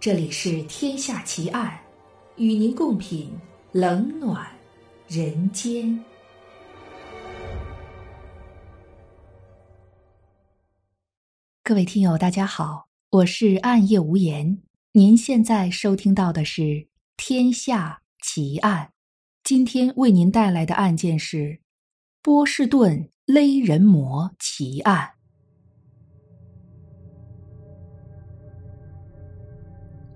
这里是《天下奇案》，与您共品冷暖人间。各位听友，大家好，我是暗夜无言。您现在收听到的是《天下奇案》，今天为您带来的案件是波士顿勒人魔奇案。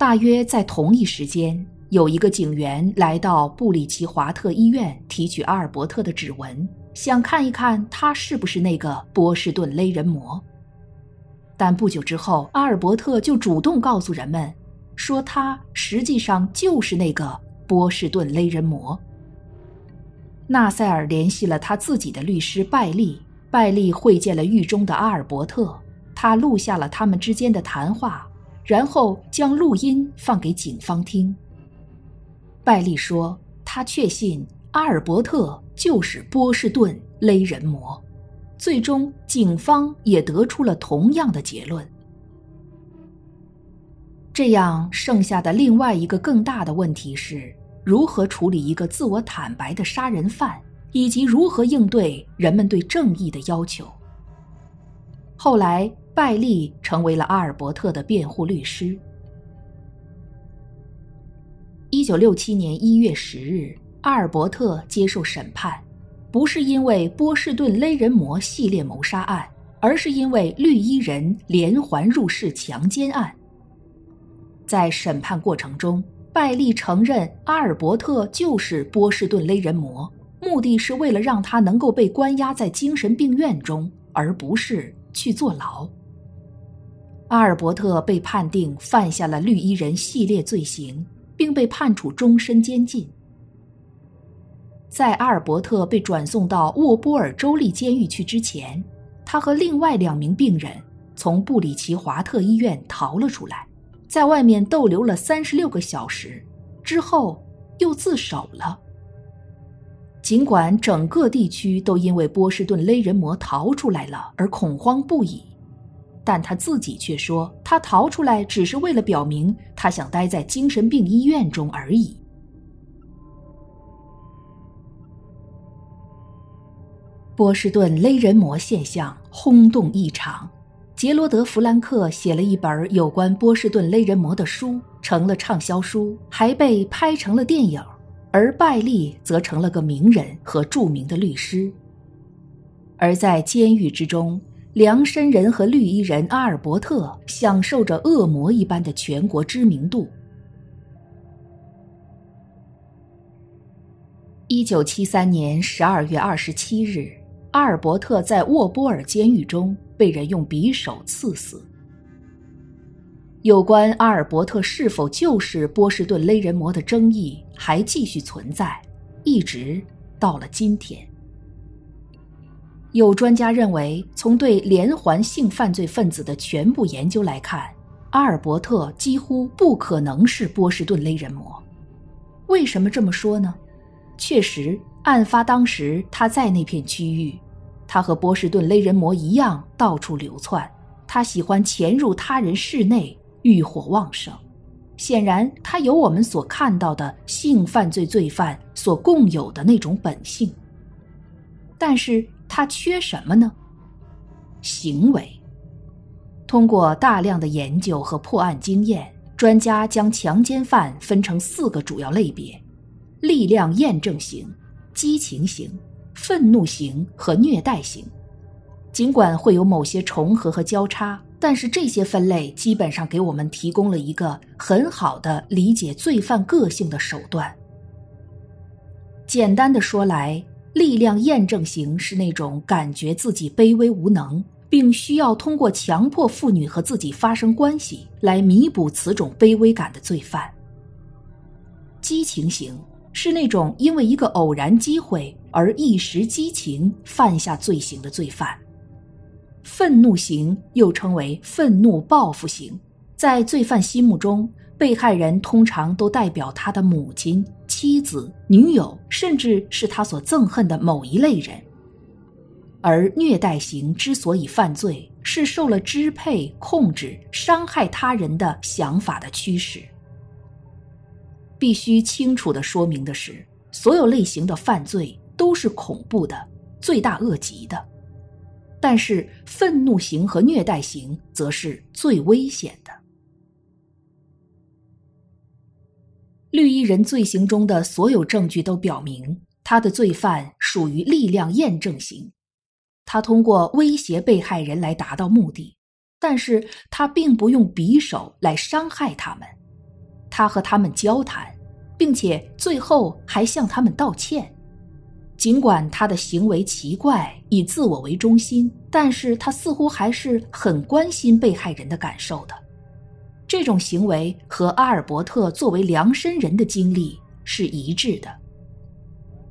大约在同一时间，有一个警员来到布里奇华特医院提取阿尔伯特的指纹，想看一看他是不是那个波士顿勒人魔。但不久之后，阿尔伯特就主动告诉人们，说他实际上就是那个波士顿勒人魔。纳塞尔联系了他自己的律师拜利，拜利会见了狱中的阿尔伯特，他录下了他们之间的谈话。然后将录音放给警方听。拜利说，他确信阿尔伯特就是波士顿勒人魔。最终，警方也得出了同样的结论。这样，剩下的另外一个更大的问题是如何处理一个自我坦白的杀人犯，以及如何应对人们对正义的要求。后来。拜利成为了阿尔伯特的辩护律师。一九六七年一月十日，阿尔伯特接受审判，不是因为波士顿勒人魔系列谋杀案，而是因为绿衣人连环入室强奸案。在审判过程中，拜利承认阿尔伯特就是波士顿勒人魔，目的是为了让他能够被关押在精神病院中，而不是去坐牢。阿尔伯特被判定犯下了绿衣人系列罪行，并被判处终身监禁。在阿尔伯特被转送到沃波尔州立监狱去之前，他和另外两名病人从布里奇华特医院逃了出来，在外面逗留了三十六个小时，之后又自首了。尽管整个地区都因为波士顿勒人魔逃出来了而恐慌不已。但他自己却说，他逃出来只是为了表明他想待在精神病医院中而已。波士顿勒人魔现象轰动异常，杰罗德·弗兰克写了一本有关波士顿勒人魔的书，成了畅销书，还被拍成了电影。而拜利则成了个名人和著名的律师。而在监狱之中。梁山人和绿衣人阿尔伯特享受着恶魔一般的全国知名度。一九七三年十二月二十七日，阿尔伯特在沃波尔监狱中被人用匕首刺死。有关阿尔伯特是否就是波士顿勒人魔的争议还继续存在，一直到了今天。有专家认为，从对连环性犯罪分子的全部研究来看，阿尔伯特几乎不可能是波士顿勒人魔。为什么这么说呢？确实，案发当时他在那片区域，他和波士顿勒人魔一样到处流窜，他喜欢潜入他人室内，欲火旺盛。显然，他有我们所看到的性犯罪罪犯所共有的那种本性。但是。他缺什么呢？行为。通过大量的研究和破案经验，专家将强奸犯分成四个主要类别：力量验证型、激情型、愤怒型和虐待型。尽管会有某些重合和交叉，但是这些分类基本上给我们提供了一个很好的理解罪犯个性的手段。简单的说来。力量验证型是那种感觉自己卑微无能，并需要通过强迫妇女和自己发生关系来弥补此种卑微感的罪犯。激情型是那种因为一个偶然机会而一时激情犯下罪行的罪犯。愤怒型又称为愤怒报复型，在罪犯心目中。被害人通常都代表他的母亲、妻子、女友，甚至是他所憎恨的某一类人。而虐待型之所以犯罪，是受了支配、控制、伤害他人的想法的驱使。必须清楚的说明的是，所有类型的犯罪都是恐怖的、罪大恶极的，但是愤怒型和虐待型则是最危险的。绿衣人罪行中的所有证据都表明，他的罪犯属于力量验证型。他通过威胁被害人来达到目的，但是他并不用匕首来伤害他们。他和他们交谈，并且最后还向他们道歉。尽管他的行为奇怪，以自我为中心，但是他似乎还是很关心被害人的感受的。这种行为和阿尔伯特作为量身人的经历是一致的。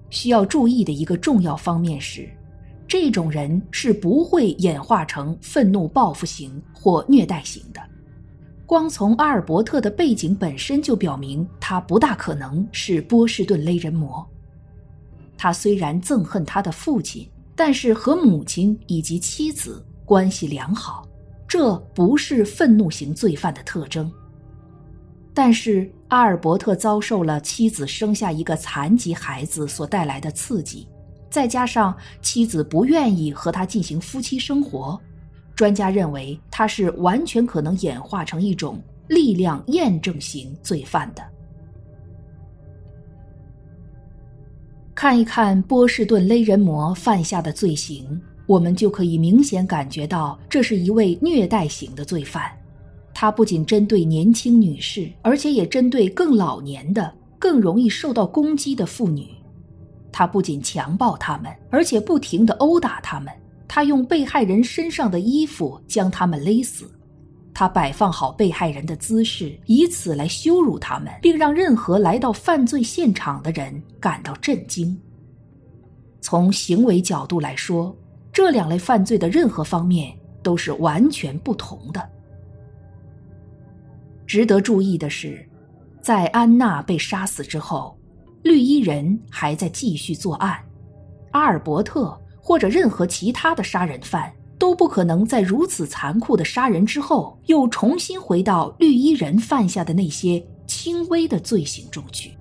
需要注意的一个重要方面是。这种人是不会演化成愤怒报复型或虐待型的。光从阿尔伯特的背景本身就表明，他不大可能是波士顿勒人魔。他虽然憎恨他的父亲，但是和母亲以及妻子关系良好，这不是愤怒型罪犯的特征。但是阿尔伯特遭受了妻子生下一个残疾孩子所带来的刺激。再加上妻子不愿意和他进行夫妻生活，专家认为他是完全可能演化成一种力量验证型罪犯的。看一看波士顿勒人魔犯下的罪行，我们就可以明显感觉到，这是一位虐待型的罪犯。他不仅针对年轻女士，而且也针对更老年的、更容易受到攻击的妇女。他不仅强暴他们，而且不停的殴打他们。他用被害人身上的衣服将他们勒死。他摆放好被害人的姿势，以此来羞辱他们，并让任何来到犯罪现场的人感到震惊。从行为角度来说，这两类犯罪的任何方面都是完全不同的。值得注意的是，在安娜被杀死之后。绿衣人还在继续作案，阿尔伯特或者任何其他的杀人犯都不可能在如此残酷的杀人之后又重新回到绿衣人犯下的那些轻微的罪行中去。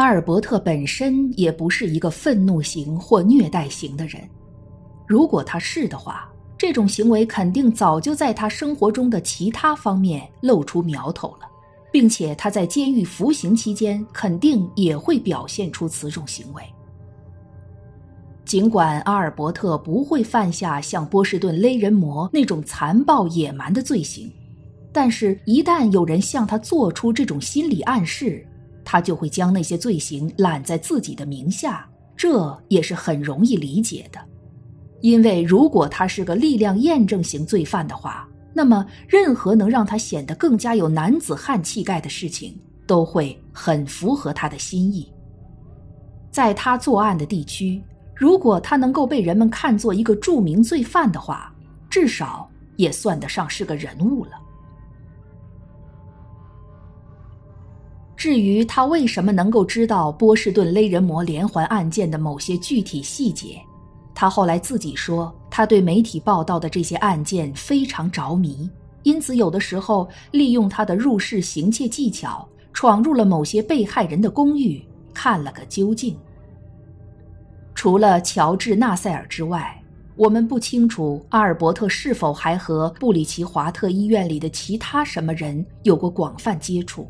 阿尔伯特本身也不是一个愤怒型或虐待型的人，如果他是的话，这种行为肯定早就在他生活中的其他方面露出苗头了。并且他在监狱服刑期间肯定也会表现出此种行为。尽管阿尔伯特不会犯下像波士顿勒人魔那种残暴野蛮的罪行，但是，一旦有人向他做出这种心理暗示，他就会将那些罪行揽在自己的名下。这也是很容易理解的，因为如果他是个力量验证型罪犯的话。那么，任何能让他显得更加有男子汉气概的事情，都会很符合他的心意。在他作案的地区，如果他能够被人们看作一个著名罪犯的话，至少也算得上是个人物了。至于他为什么能够知道波士顿勒人魔连环案件的某些具体细节，他后来自己说。他对媒体报道的这些案件非常着迷，因此有的时候利用他的入室行窃技巧，闯入了某些被害人的公寓，看了个究竟。除了乔治·纳塞尔之外，我们不清楚阿尔伯特是否还和布里奇华特医院里的其他什么人有过广泛接触，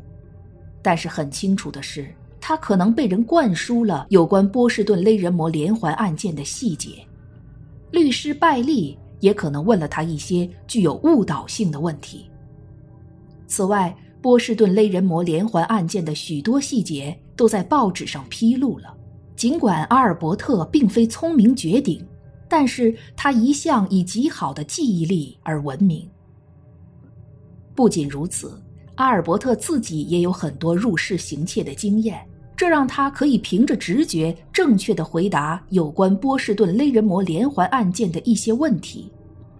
但是很清楚的是，他可能被人灌输了有关波士顿勒人魔连环案件的细节。律师拜利也可能问了他一些具有误导性的问题。此外，波士顿勒人魔连环案件的许多细节都在报纸上披露了。尽管阿尔伯特并非聪明绝顶，但是他一向以极好的记忆力而闻名。不仅如此，阿尔伯特自己也有很多入室行窃的经验。这让他可以凭着直觉正确的回答有关波士顿勒人魔连环案件的一些问题，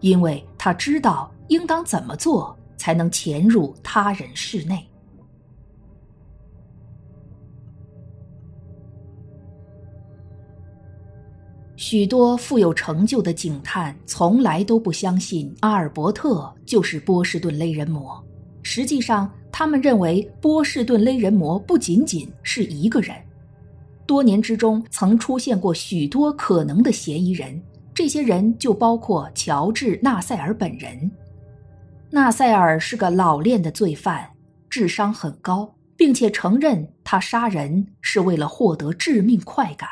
因为他知道应当怎么做才能潜入他人室内。许多富有成就的警探从来都不相信阿尔伯特就是波士顿勒人魔。实际上，他们认为波士顿勒人魔不仅仅是一个人。多年之中，曾出现过许多可能的嫌疑人，这些人就包括乔治·纳塞尔本人。纳塞尔是个老练的罪犯，智商很高，并且承认他杀人是为了获得致命快感。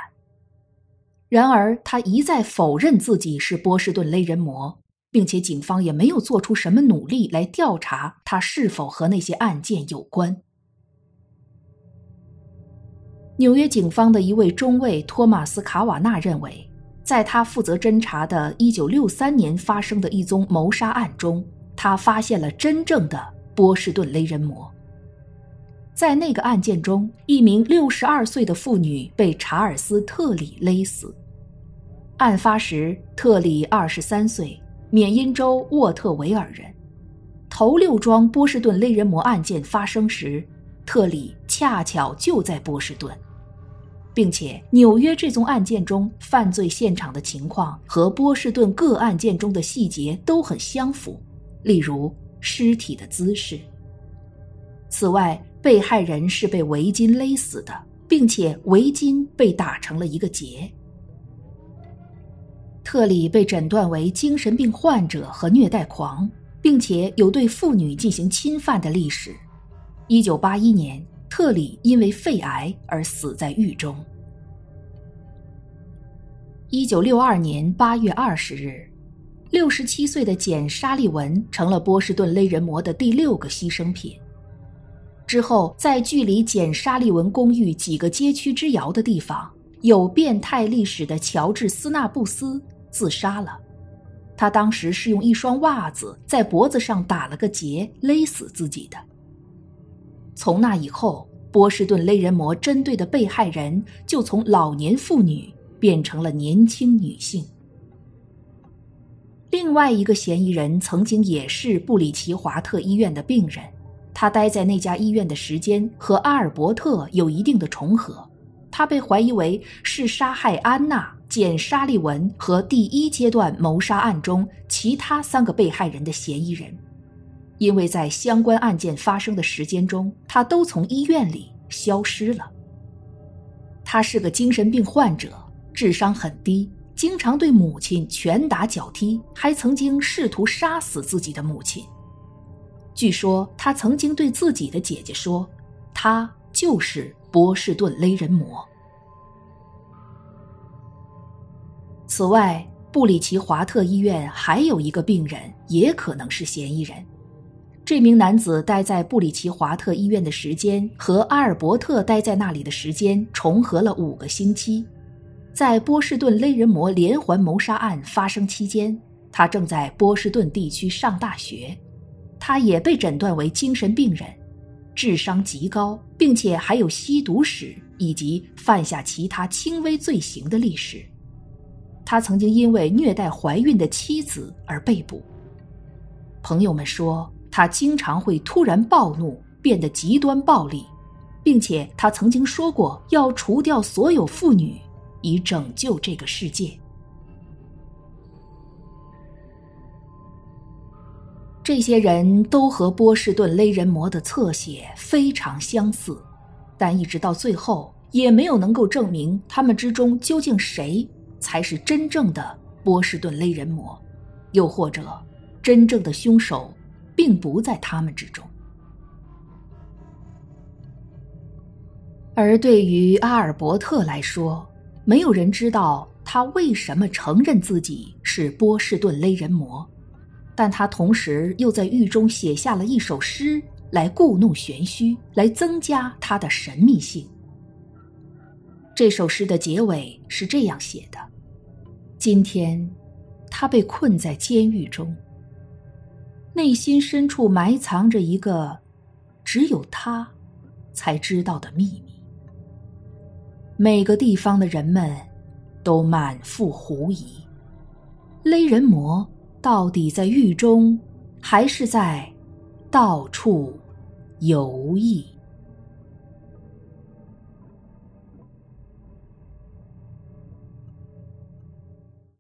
然而，他一再否认自己是波士顿勒人魔，并且警方也没有做出什么努力来调查他是否和那些案件有关。纽约警方的一位中尉托马斯·卡瓦纳认为，在他负责侦查的1963年发生的一宗谋杀案中，他发现了真正的波士顿勒人魔。在那个案件中，一名62岁的妇女被查尔斯·特里勒死。案发时，特里23岁，缅因州沃特维尔人。头六桩波士顿勒人魔案件发生时，特里恰巧就在波士顿。并且，纽约这宗案件中犯罪现场的情况和波士顿各案件中的细节都很相符，例如尸体的姿势。此外，被害人是被围巾勒死的，并且围巾被打成了一个结。特里被诊断为精神病患者和虐待狂，并且有对妇女进行侵犯的历史。一九八一年。特里因为肺癌而死在狱中。一九六二年八月二十日，六十七岁的简·沙利文成了波士顿勒人魔的第六个牺牲品。之后，在距离简·沙利文公寓几个街区之遥的地方，有变态历史的乔治·斯纳布斯自杀了。他当时是用一双袜子在脖子上打了个结，勒死自己的。从那以后，波士顿勒人魔针对的被害人就从老年妇女变成了年轻女性。另外一个嫌疑人曾经也是布里奇华特医院的病人，他待在那家医院的时间和阿尔伯特有一定的重合，他被怀疑为是杀害安娜、简·沙利文和第一阶段谋杀案中其他三个被害人的嫌疑人。因为在相关案件发生的时间中，他都从医院里消失了。他是个精神病患者，智商很低，经常对母亲拳打脚踢，还曾经试图杀死自己的母亲。据说他曾经对自己的姐姐说：“他就是波士顿勒人魔。”此外，布里奇华特医院还有一个病人也可能是嫌疑人。这名男子待在布里奇华特医院的时间和阿尔伯特待在那里的时间重合了五个星期。在波士顿勒人魔连环谋杀案发生期间，他正在波士顿地区上大学。他也被诊断为精神病人，智商极高，并且还有吸毒史以及犯下其他轻微罪行的历史。他曾经因为虐待怀孕的妻子而被捕。朋友们说。他经常会突然暴怒，变得极端暴力，并且他曾经说过要除掉所有妇女，以拯救这个世界。这些人都和波士顿勒人魔的侧写非常相似，但一直到最后也没有能够证明他们之中究竟谁才是真正的波士顿勒人魔，又或者真正的凶手。并不在他们之中。而对于阿尔伯特来说，没有人知道他为什么承认自己是波士顿勒人魔，但他同时又在狱中写下了一首诗来故弄玄虚，来增加他的神秘性。这首诗的结尾是这样写的：“今天，他被困在监狱中。”内心深处埋藏着一个只有他才知道的秘密。每个地方的人们都满腹狐疑：勒人魔到底在狱中，还是在到处游弋？